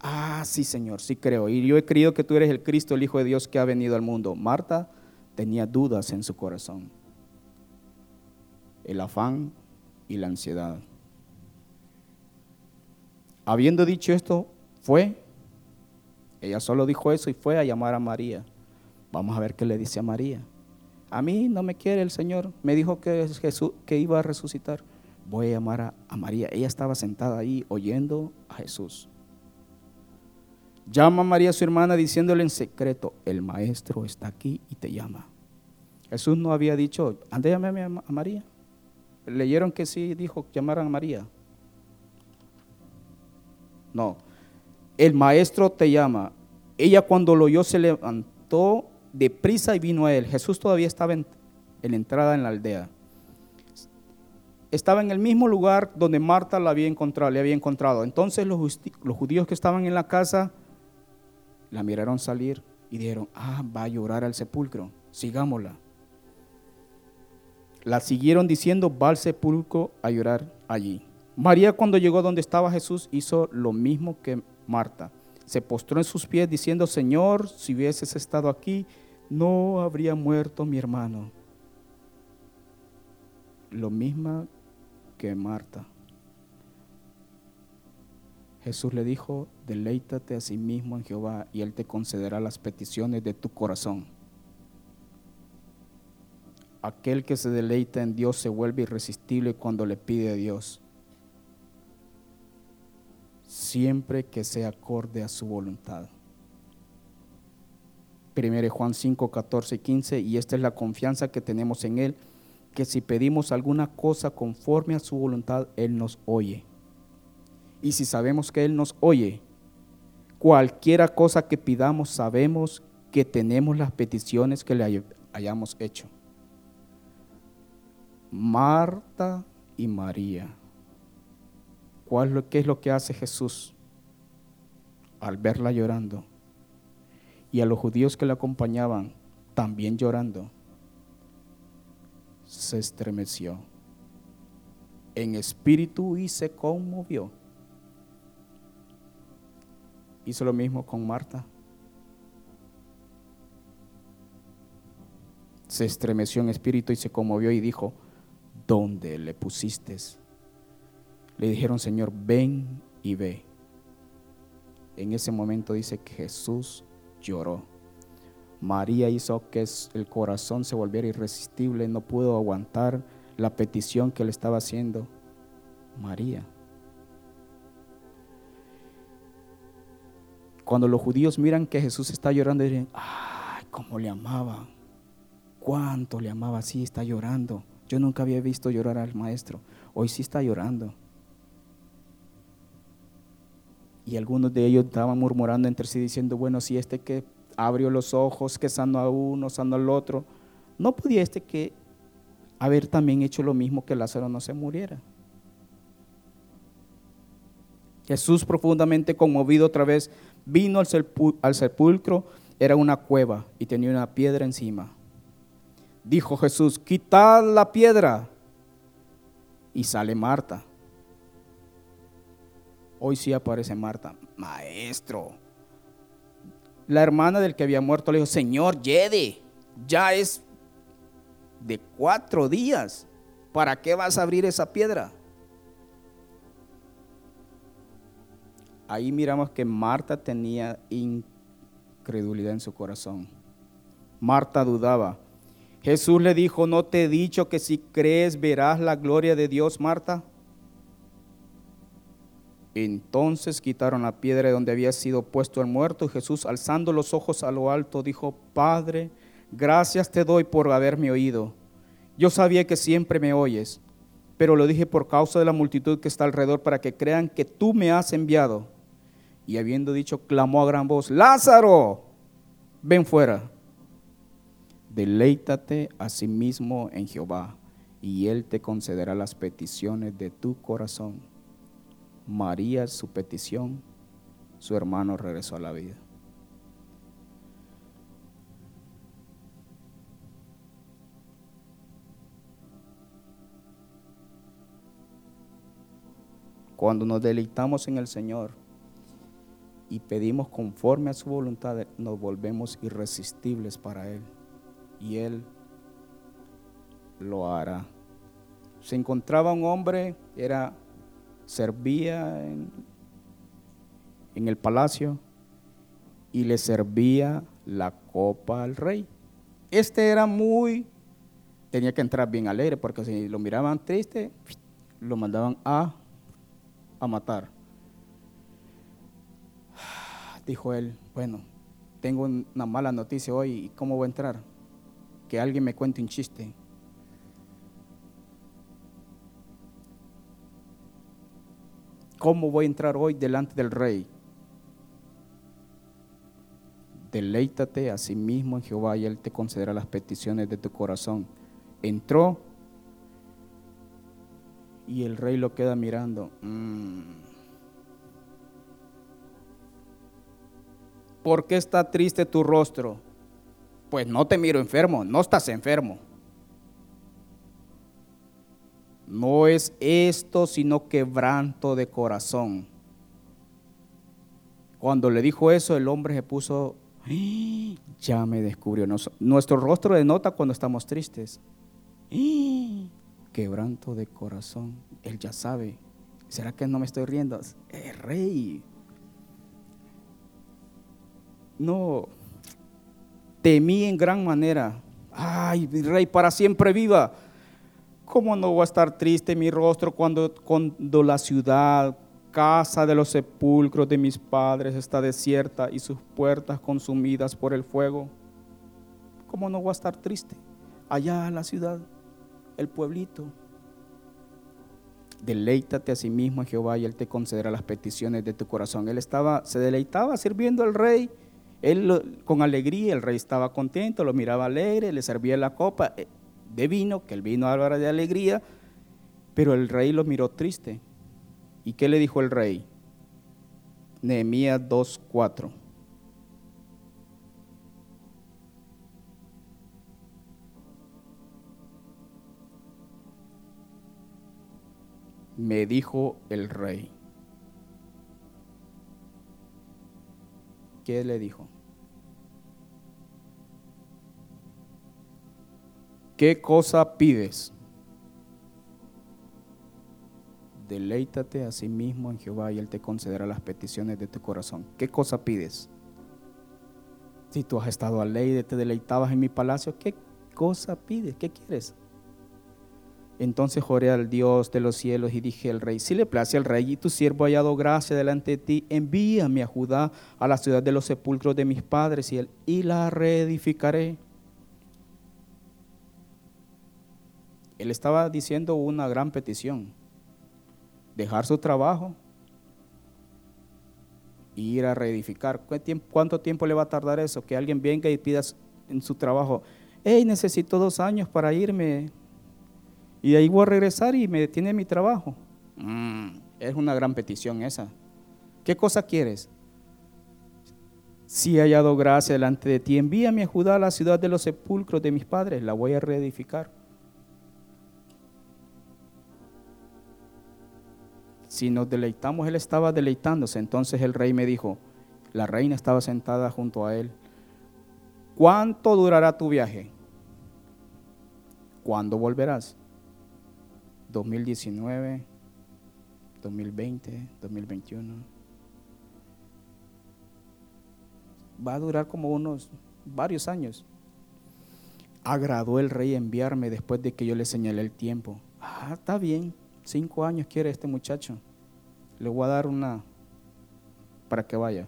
Ah, sí, Señor, sí creo. Y yo he creído que tú eres el Cristo, el Hijo de Dios que ha venido al mundo. Marta tenía dudas en su corazón. El afán y la ansiedad. Habiendo dicho esto, fue. Ella solo dijo eso y fue a llamar a María. Vamos a ver qué le dice a María. A mí no me quiere el Señor. Me dijo que, Jesús, que iba a resucitar. Voy a llamar a, María. Ella estaba sentada ahí oyendo a Jesús. Llama a María su hermana diciéndole en secreto, el maestro está aquí y te llama. Jesús no había dicho, ande llamame a María. Leyeron que sí dijo llamaran a María. No, el maestro te llama. Ella cuando lo oyó se levantó deprisa y vino a él. Jesús todavía estaba en, la entrada en la aldea. Estaba en el mismo lugar donde Marta la había encontrado, le había encontrado. Entonces los, los judíos que estaban en la casa la miraron salir y dijeron, ah, va a llorar al sepulcro, sigámosla. La siguieron diciendo, va al sepulcro a llorar allí. María cuando llegó donde estaba Jesús hizo lo mismo que Marta. Se postró en sus pies diciendo, Señor, si hubieses estado aquí, no habría muerto mi hermano. Lo mismo que Marta. Jesús le dijo, deleítate a sí mismo en Jehová y Él te concederá las peticiones de tu corazón. Aquel que se deleita en Dios se vuelve irresistible cuando le pide a Dios, siempre que sea acorde a su voluntad. 1 Juan 5, 14 y 15, y esta es la confianza que tenemos en Él, que si pedimos alguna cosa conforme a su voluntad, Él nos oye. Y si sabemos que Él nos oye, cualquiera cosa que pidamos, sabemos que tenemos las peticiones que le hayamos hecho. Marta y María. ¿Cuál, ¿Qué es lo que hace Jesús al verla llorando? Y a los judíos que la acompañaban también llorando, se estremeció en espíritu y se conmovió. Hizo lo mismo con Marta. Se estremeció en espíritu y se conmovió y dijo, ¿dónde le pusiste? Le dijeron, Señor, ven y ve. En ese momento dice que Jesús lloró. María hizo que el corazón se volviera irresistible, no pudo aguantar la petición que le estaba haciendo María. Cuando los judíos miran que Jesús está llorando, dicen, ay, cómo le amaba, cuánto le amaba, sí, está llorando. Yo nunca había visto llorar al maestro, hoy sí está llorando. Y algunos de ellos estaban murmurando entre sí diciendo, bueno, si este que abrió los ojos, que sanó a uno, sanó al otro, no podía este que haber también hecho lo mismo que Lázaro no se muriera. Jesús profundamente conmovido otra vez vino al sepulcro, era una cueva y tenía una piedra encima. Dijo Jesús, quitad la piedra. Y sale Marta. Hoy sí aparece Marta, maestro. La hermana del que había muerto le dijo, Señor, Yede, ya es de cuatro días. ¿Para qué vas a abrir esa piedra? ahí miramos que Marta tenía incredulidad en su corazón. Marta dudaba. Jesús le dijo, ¿no te he dicho que si crees verás la gloria de Dios, Marta? Entonces quitaron la piedra de donde había sido puesto el muerto y Jesús, alzando los ojos a lo alto, dijo, Padre, gracias te doy por haberme oído. Yo sabía que siempre me oyes, pero lo dije por causa de la multitud que está alrededor para que crean que tú me has enviado y habiendo dicho, clamó a gran voz, Lázaro, ven fuera. Deleítate a sí mismo en Jehová, y Él te concederá las peticiones de tu corazón. María, su petición, su hermano regresó a la vida. Cuando nos deleitamos en el Señor, y pedimos conforme a su voluntad, nos volvemos irresistibles para Él. Y Él lo hará. Se encontraba un hombre, era, servía en, el palacio y le servía la copa al rey. Este era muy, tenía que entrar bien alegre porque si lo miraban triste, lo mandaban a, a matar dijo él, bueno, tengo una mala noticia hoy, ¿y cómo voy a entrar? Que alguien me cuente un chiste. ¿Cómo voy a entrar hoy delante del rey? Deleítate a sí mismo en Jehová y Él te concederá las peticiones de tu corazón. Entró y el rey lo queda mirando. Mm. ¿por qué está triste tu rostro? Pues no te miro enfermo, no estás enfermo. No es esto sino quebranto de corazón. Cuando le dijo eso, el hombre se puso Ya me descubrió. Nuestro rostro denota cuando estamos tristes. Quebranto de corazón. Él ya sabe. ¿Será que no me estoy riendo? Eh, rey. No. Temí en gran manera. Ay, rey, para siempre viva. ¿Cómo no va a estar triste mi rostro cuando, cuando la ciudad, casa de los sepulcros de mis padres está desierta y sus puertas consumidas por el fuego? ¿Cómo no va a estar triste? Allá en la ciudad, el pueblito. Deleítate a sí mismo Jehová y Él te concederá las peticiones de tu corazón. Él estaba, se deleitaba sirviendo al rey. Él con alegría, el rey estaba contento, lo miraba alegre, le servía la copa eh, de vino, que el vino habla de alegría, pero el rey lo miró triste. ¿Y qué le dijo el rey? Nehemías 2:4. Me dijo el rey. ¿Qué le dijo? ¿Qué cosa pides? Deleítate a sí mismo en Jehová y Él te concederá las peticiones de tu corazón. ¿Qué cosa pides? Si tú has estado a ley, te deleitabas en mi palacio, ¿qué cosa pides? ¿Qué quieres? Entonces oré al Dios de los cielos y dije al rey, si le place al rey y tu siervo ha hallado gracia delante de ti, envíame a Judá, a la ciudad de los sepulcros de mis padres, y, él, y la reedificaré. Él estaba diciendo una gran petición, dejar su trabajo e ir a reedificar. ¿Cuánto tiempo le va a tardar eso? Que alguien venga y pida en su trabajo, hey, necesito dos años para irme y ahí voy a regresar y me detiene mi trabajo. Mm, es una gran petición esa. ¿Qué cosa quieres? Si he hallado gracia delante de ti, envíame a Judá a la ciudad de los sepulcros de mis padres, la voy a reedificar. Si nos deleitamos, él estaba deleitándose. Entonces el rey me dijo, la reina estaba sentada junto a él. ¿Cuánto durará tu viaje? ¿Cuándo volverás? 2019, 2020, 2021. Va a durar como unos varios años. Agradó el rey enviarme después de que yo le señalé el tiempo. Ah, está bien, cinco años quiere este muchacho. Le voy a dar una para que vaya.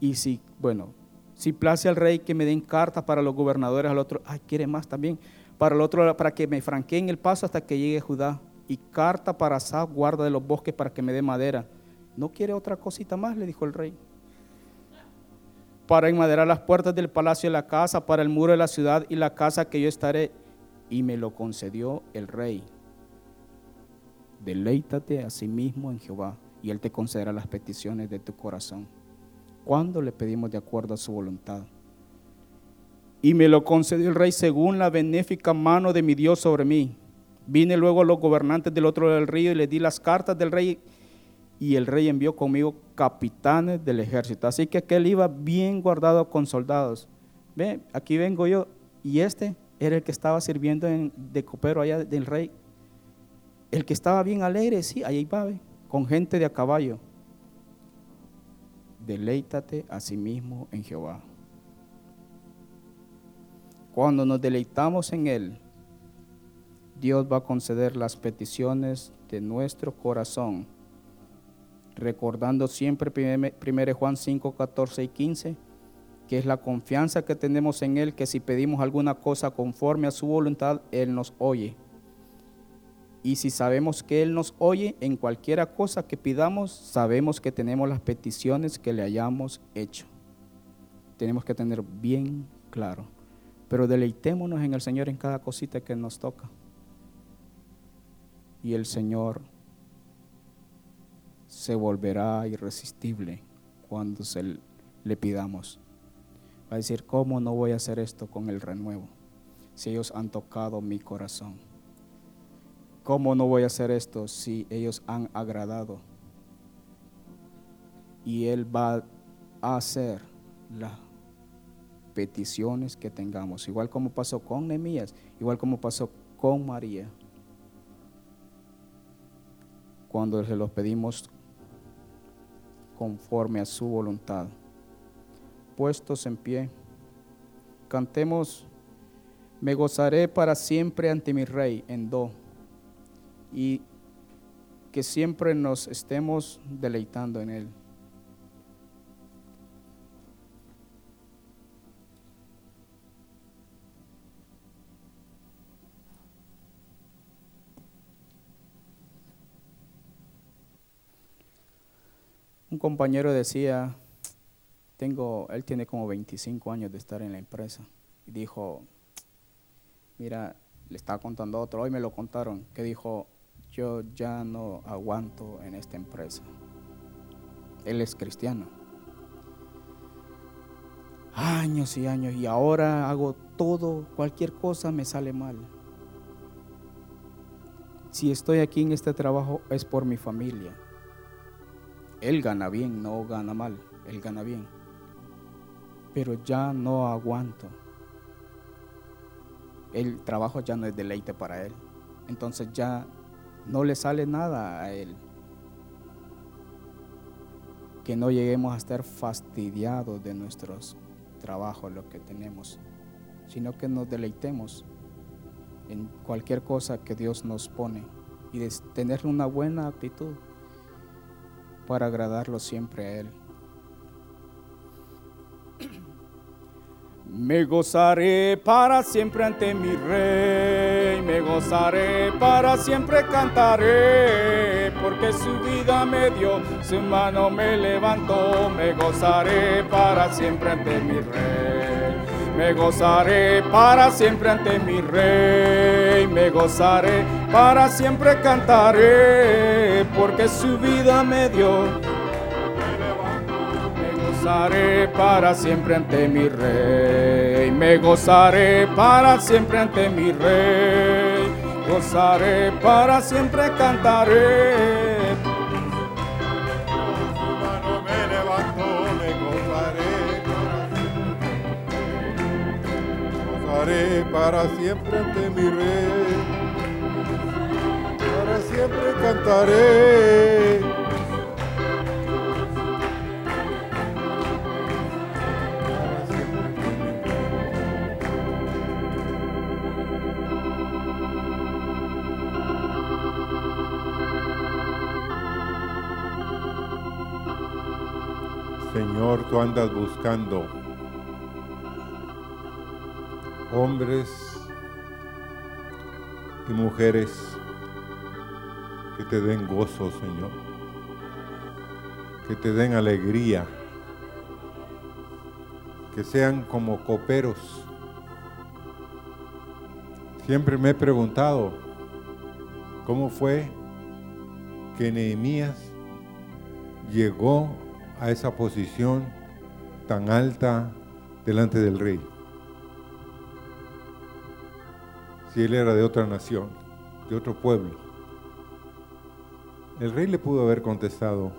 Y si, bueno, si place al rey que me den cartas para los gobernadores al otro, ay, quiere más también para el otro para que me franqueen el paso hasta que llegue Judá, y carta para Asaf, guarda de los bosques, para que me dé madera. ¿No quiere otra cosita más? le dijo el rey. Para enmaderar las puertas del palacio de la casa, para el muro de la ciudad y la casa que yo estaré. Y me lo concedió el rey. Deleítate a sí mismo en Jehová, y Él te concederá las peticiones de tu corazón. Cuando le pedimos de acuerdo a su voluntad? Y me lo concedió el rey según la benéfica mano de mi Dios sobre mí. Vine luego a los gobernantes del otro lado del río y le di las cartas del rey y el rey envió conmigo capitanes del ejército. Así que aquel iba bien guardado con soldados. Ve, aquí vengo yo y este era el que estaba sirviendo de copero allá del rey. El que estaba bien alegre, sí, ahí va, con gente de a caballo. Deleítate a sí mismo en Jehová. Cuando nos deleitamos en Él, Dios va a conceder las peticiones de nuestro corazón, recordando siempre 1 Juan 5, 14 y 15, que es la confianza que tenemos en Él, que si pedimos alguna cosa conforme a su voluntad, Él nos oye. Y si sabemos que Él nos oye en cualquiera cosa que pidamos, sabemos que tenemos las peticiones que le hayamos hecho. Tenemos que tener bien claro. Pero deleitémonos en el Señor en cada cosita que nos toca. Y el Señor se volverá irresistible cuando se le pidamos. Va a decir, ¿cómo no voy a hacer esto con el renuevo? Si ellos han tocado mi corazón. ¿Cómo no voy a hacer esto si ellos han agradado? Y Él va a hacer las peticiones que tengamos, igual como pasó con Nehemías, igual como pasó con María. Cuando se los pedimos conforme a su voluntad. Puestos en pie, cantemos, me gozaré para siempre ante mi rey en do, y que siempre nos estemos deleitando en él. Un compañero decía, tengo, él tiene como 25 años de estar en la empresa, y dijo, mira, le estaba contando a otro, hoy me lo contaron, que dijo, yo ya no aguanto en esta empresa. Él es cristiano. Años y años, y ahora hago todo, cualquier cosa me sale mal. Si estoy aquí en este trabajo es por mi familia él gana bien, no gana mal, él gana bien. Pero ya no aguanto. El trabajo ya no es deleite para él. Entonces ya no le sale nada a él. Que no lleguemos a estar fastidiados de nuestros trabajos, lo que tenemos, sino que nos deleitemos en cualquier cosa que Dios nos pone y de tener una buena actitud para agradarlo siempre a Él. Me gozaré para siempre ante mi rey, me gozaré para siempre cantaré, porque su vida me dio, su mano me levantó, me gozaré para siempre ante mi rey. Me gozaré para siempre ante mi rey, me gozaré para siempre cantaré, porque su vida me dio. Me gozaré para siempre ante mi rey, me gozaré para siempre ante mi rey, gozaré para siempre cantaré. para siempre ante mi rey siempre cantaré. Señor, tú andas buscando hombres y mujeres que te den gozo, Señor. Que te den alegría. Que sean como coperos. Siempre me he preguntado cómo fue que Nehemías llegó a esa posición tan alta delante del rey. Si él era de otra nación, de otro pueblo. El rey le pudo haber contestado,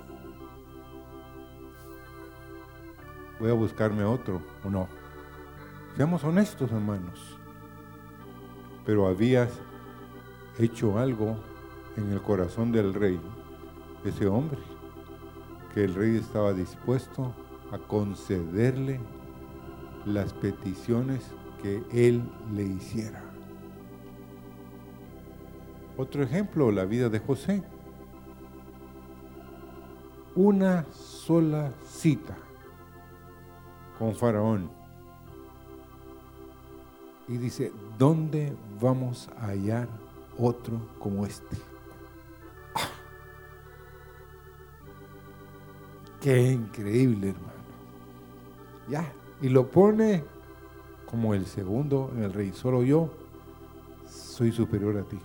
voy a buscarme otro o no. Seamos honestos, hermanos. Pero había hecho algo en el corazón del rey, ese hombre, que el rey estaba dispuesto a concederle las peticiones que él le hiciera. Otro ejemplo, la vida de José una sola cita con Faraón. Y dice, ¿dónde vamos a hallar otro como este? ¡Ah! Qué increíble, hermano. Ya, y lo pone como el segundo en el rey. Solo yo soy superior a ti.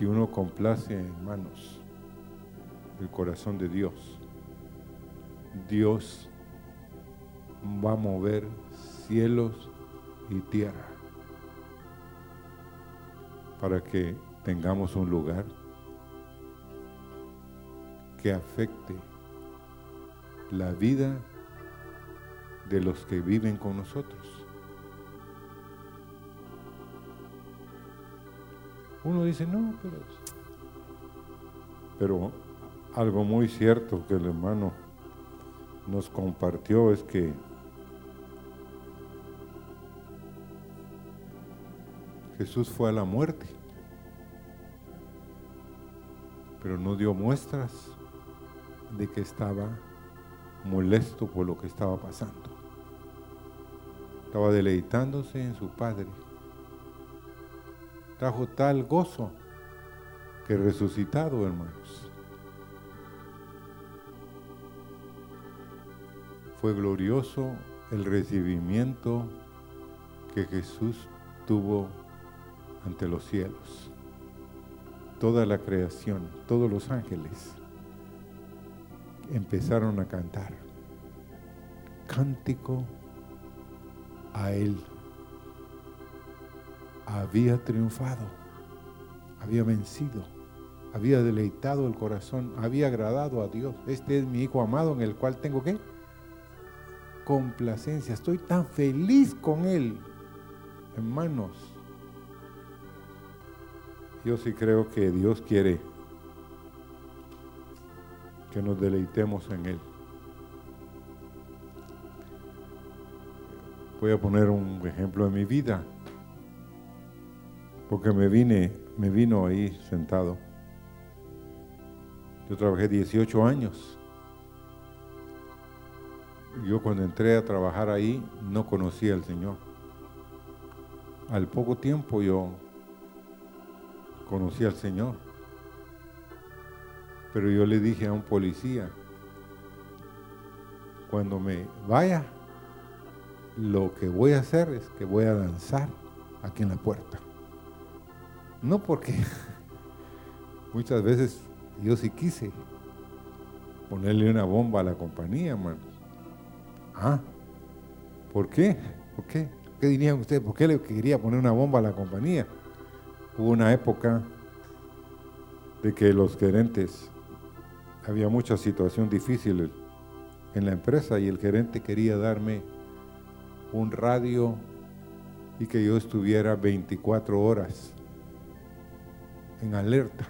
Si uno complace, hermanos, el corazón de Dios, Dios va a mover cielos y tierra para que tengamos un lugar que afecte la vida de los que viven con nosotros. Uno dice, no, pero... Pero algo muy cierto que el hermano nos compartió es que Jesús fue a la muerte, pero no dio muestras de que estaba molesto por lo que estaba pasando. Estaba deleitándose en su Padre. Trajo tal gozo que resucitado, hermanos. Fue glorioso el recibimiento que Jesús tuvo ante los cielos. Toda la creación, todos los ángeles empezaron a cantar. Cántico a Él. Había triunfado, había vencido, había deleitado el corazón, había agradado a Dios. Este es mi Hijo amado en el cual tengo que complacencia. Estoy tan feliz con Él, hermanos. Yo sí creo que Dios quiere que nos deleitemos en Él. Voy a poner un ejemplo de mi vida, porque me vine, me vino ahí sentado. Yo trabajé 18 años. Yo cuando entré a trabajar ahí no conocía al Señor. Al poco tiempo yo conocí al Señor. Pero yo le dije a un policía, cuando me vaya, lo que voy a hacer es que voy a danzar aquí en la puerta. No porque muchas veces yo sí quise ponerle una bomba a la compañía, hermanos. Ah, ¿por qué? ¿Por qué? ¿Qué dirían ustedes? ¿Por qué le quería poner una bomba a la compañía? Hubo una época de que los gerentes, había mucha situación difícil en la empresa y el gerente quería darme un radio y que yo estuviera 24 horas en alerta.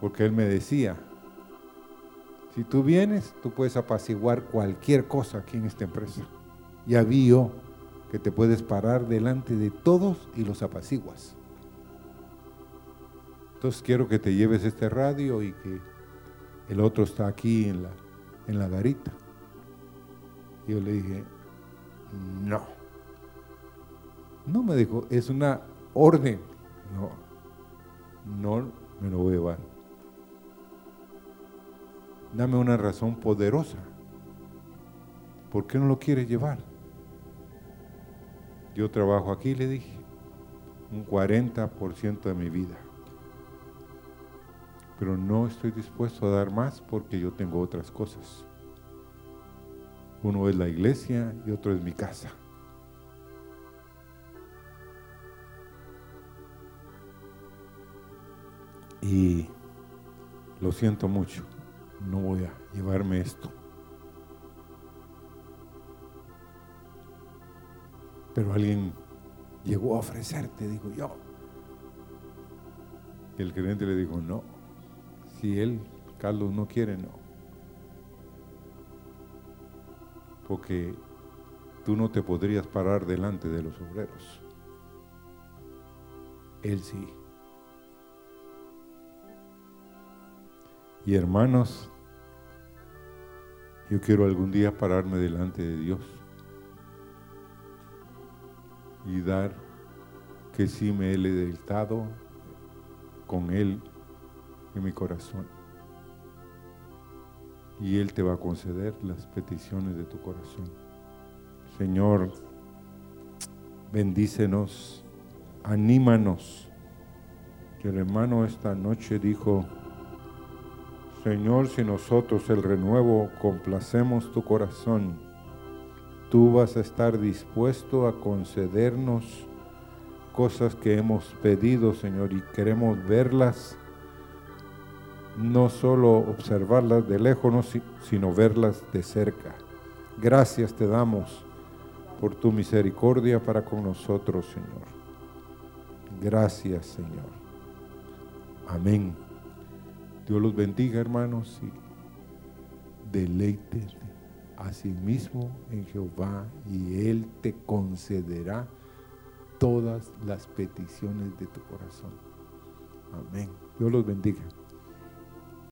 Porque él me decía, si tú vienes, tú puedes apaciguar cualquier cosa aquí en esta empresa. Ya vi que te puedes parar delante de todos y los apaciguas. Entonces quiero que te lleves este radio y que el otro está aquí en la, en la garita. Yo le dije, no. No me dijo, es una orden. No, no me lo voy a llevar. Dame una razón poderosa. ¿Por qué no lo quieres llevar? Yo trabajo aquí, le dije, un 40% de mi vida. Pero no estoy dispuesto a dar más porque yo tengo otras cosas. Uno es la iglesia y otro es mi casa. Y lo siento mucho, no voy a llevarme esto. Pero alguien llegó a ofrecerte, digo yo. Y el gerente le dijo, no, si él, Carlos, no quiere, no. Porque tú no te podrías parar delante de los obreros. Él sí. Y hermanos, yo quiero algún día pararme delante de Dios y dar que sí me he deleitado con Él en mi corazón. Y Él te va a conceder las peticiones de tu corazón. Señor, bendícenos, anímanos. Que el hermano esta noche dijo, Señor, si nosotros el renuevo complacemos tu corazón, tú vas a estar dispuesto a concedernos cosas que hemos pedido, Señor, y queremos verlas no solo observarlas de lejos, sino verlas de cerca. Gracias te damos por tu misericordia para con nosotros, Señor. Gracias, Señor. Amén. Dios los bendiga, hermanos, y deleítete a sí mismo en Jehová, y Él te concederá todas las peticiones de tu corazón. Amén. Dios los bendiga.